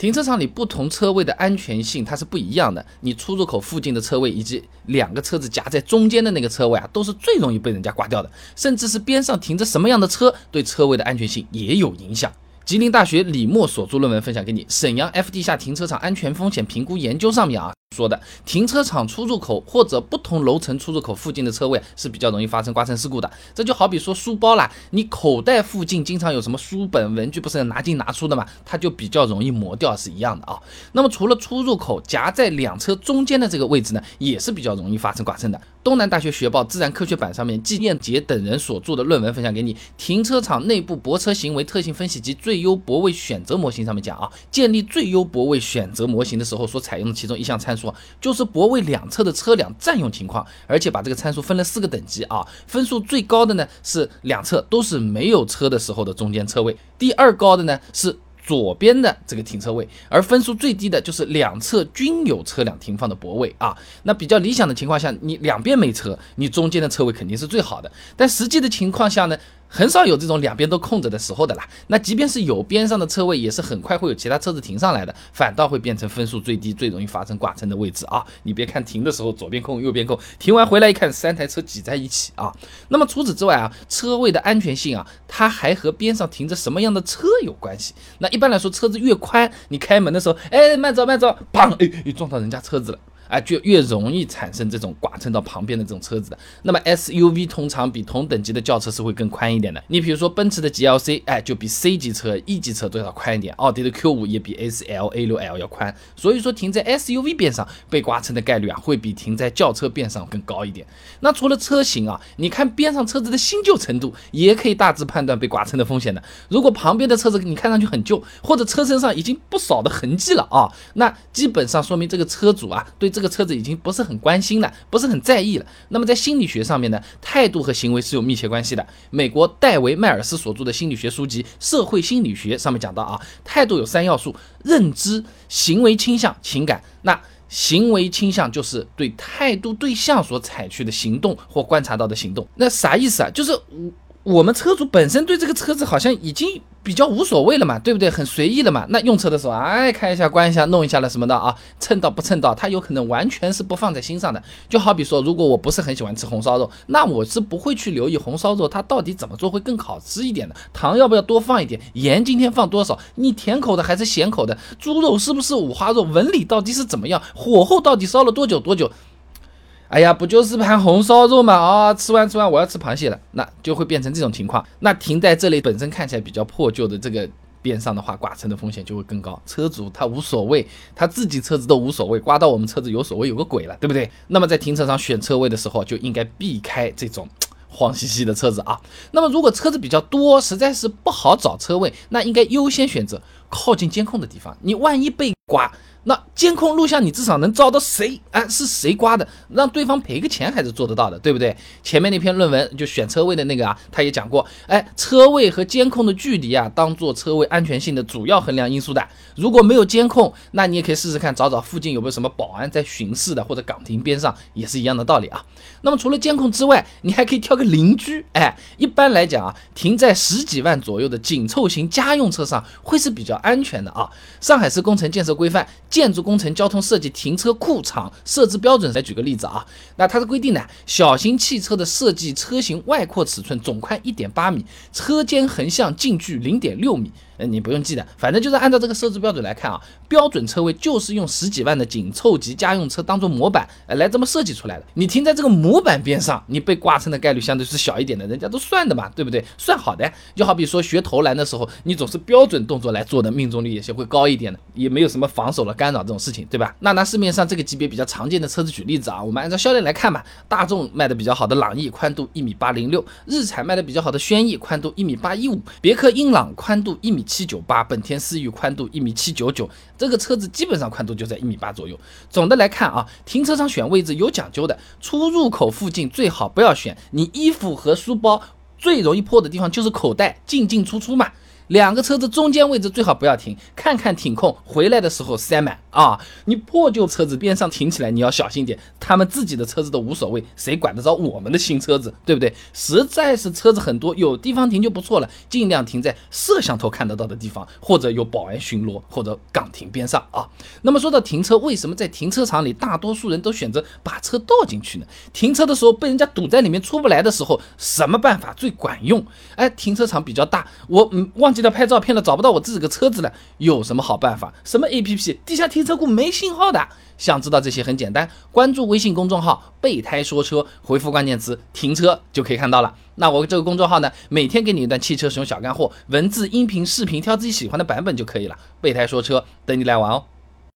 停车场里不同车位的安全性它是不一样的。你出入口附近的车位以及两个车子夹在中间的那个车位啊，都是最容易被人家刮掉的。甚至是边上停着什么样的车，对车位的安全性也有影响。吉林大学李默所著论文分享给你，《沈阳 F 地下停车场安全风险评估研究》上面啊。说的停车场出入口或者不同楼层出入口附近的车位是比较容易发生刮蹭事故的。这就好比说书包啦，你口袋附近经常有什么书本文具，不是拿进拿出的嘛，它就比较容易磨掉，是一样的啊。那么除了出入口夹在两车中间的这个位置呢，也是比较容易发生刮蹭的。东南大学学报自然科学版上面季彦杰等人所著的论文分享给你，《停车场内部泊车行为特性分析及最优泊位选择模型》上面讲啊，建立最优泊位选择模型的时候所采用的其中一项参数。说就是泊位两侧的车辆占用情况，而且把这个参数分了四个等级啊，分数最高的呢是两侧都是没有车的时候的中间车位，第二高的呢是左边的这个停车位，而分数最低的就是两侧均有车辆停放的泊位啊。那比较理想的情况下，你两边没车，你中间的车位肯定是最好的，但实际的情况下呢？很少有这种两边都空着的时候的啦。那即便是有边上的车位，也是很快会有其他车子停上来的，反倒会变成分数最低、最容易发生剐蹭的位置啊！你别看停的时候左边空、右边空，停完回来一看，三台车挤在一起啊。那么除此之外啊，车位的安全性啊，它还和边上停着什么样的车有关系。那一般来说，车子越宽，你开门的时候，哎，慢走慢走，砰，哎，撞到人家车子了。啊，就越容易产生这种剐蹭到旁边的这种车子的。那么 SUV 通常比同等级的轿车是会更宽一点的。你比如说奔驰的 GLC，哎，就比 C 级车、E 级车都要宽一点。奥迪的 Q5 也比 A4L、A6L 要宽。所以说停在 SUV 边上被刮蹭的概率啊，会比停在轿车边上更高一点。那除了车型啊，你看边上车子的新旧程度，也可以大致判断被剐蹭的风险的。如果旁边的车子你看上去很旧，或者车身上已经不少的痕迹了啊，那基本上说明这个车主啊对这这个车子已经不是很关心了，不是很在意了。那么在心理学上面呢，态度和行为是有密切关系的。美国戴维·迈尔斯所著的心理学书籍《社会心理学》上面讲到啊，态度有三要素：认知、行为倾向、情感。那行为倾向就是对态度对象所采取的行动或观察到的行动。那啥意思啊？就是我我们车主本身对这个车子好像已经。比较无所谓了嘛，对不对？很随意了嘛。那用车的时候，哎，开一下、关一下、弄一下了什么的啊，蹭到不蹭到，他有可能完全是不放在心上的。就好比说，如果我不是很喜欢吃红烧肉，那我是不会去留意红烧肉它到底怎么做会更好吃一点的。糖要不要多放一点？盐今天放多少？你甜口的还是咸口的？猪肉是不是五花肉？纹理到底是怎么样？火候到底烧了多久多久？哎呀，不就是盘红烧肉嘛？啊，吃完吃完，我要吃螃蟹了，那就会变成这种情况。那停在这里本身看起来比较破旧的这个边上的话，剐蹭的风险就会更高。车主他无所谓，他自己车子都无所谓，刮到我们车子有所谓有个鬼了，对不对？那么在停车场选车位的时候，就应该避开这种黄兮兮的车子啊。那么如果车子比较多，实在是不好找车位，那应该优先选择靠近监控的地方。你万一被刮，那监控录像你至少能找到谁？哎，是谁刮的？让对方赔个钱还是做得到的，对不对？前面那篇论文就选车位的那个啊，他也讲过，哎，车位和监控的距离啊，当做车位安全性的主要衡量因素的。如果没有监控，那你也可以试试看，找找附近有没有什么保安在巡视的，或者岗亭边上也是一样的道理啊。那么除了监控之外，你还可以挑个邻居。哎，一般来讲啊，停在十几万左右的紧凑型家用车上会是比较安全的啊。上海市工程建设规范。建筑工程交通设计停车库场设置标准，来举个例子啊，那它的规定呢，小型汽车的设计车型外扩尺寸总宽一点八米，车间横向径距零点六米。你不用记的，反正就是按照这个设置标准来看啊，标准车位就是用十几万的紧凑级家用车当做模板来这么设计出来的。你停在这个模板边上，你被刮蹭的概率相对是小一点的，人家都算的嘛，对不对？算好的，就好比说学投篮的时候，你总是标准动作来做的，命中率也是会高一点的，也没有什么防守了干扰这种事情，对吧？那拿市面上这个级别比较常见的车子举例子啊，我们按照销量来看吧，大众卖的比较好的朗逸宽度一米八零六，日产卖的比较好的轩逸宽度一米八一五，别克英朗宽度一米。七九八，本田思域宽度一米七九九，这个车子基本上宽度就在一米八左右。总的来看啊，停车场选位置有讲究的，出入口附近最好不要选，你衣服和书包最容易破的地方就是口袋，进进出出嘛。两个车子中间位置最好不要停，看看停空，回来的时候塞满啊！你破旧车子边上停起来，你要小心点，他们自己的车子都无所谓，谁管得着我们的新车子，对不对？实在是车子很多，有地方停就不错了，尽量停在摄像头看得到的地方，或者有保安巡逻，或者岗亭边上啊。那么说到停车，为什么在停车场里大多数人都选择把车倒进去呢？停车的时候被人家堵在里面出不来的时候，什么办法最管用？哎，停车场比较大，我嗯忘记。记得拍照片了，找不到我自己的车子了，有什么好办法？什么 A P P？地下停车库没信号的。想知道这些很简单，关注微信公众号“备胎说车”，回复关键词“停车”就可以看到了。那我这个公众号呢，每天给你一段汽车使用小干货，文字、音频、视频，挑自己喜欢的版本就可以了。备胎说车，等你来玩哦。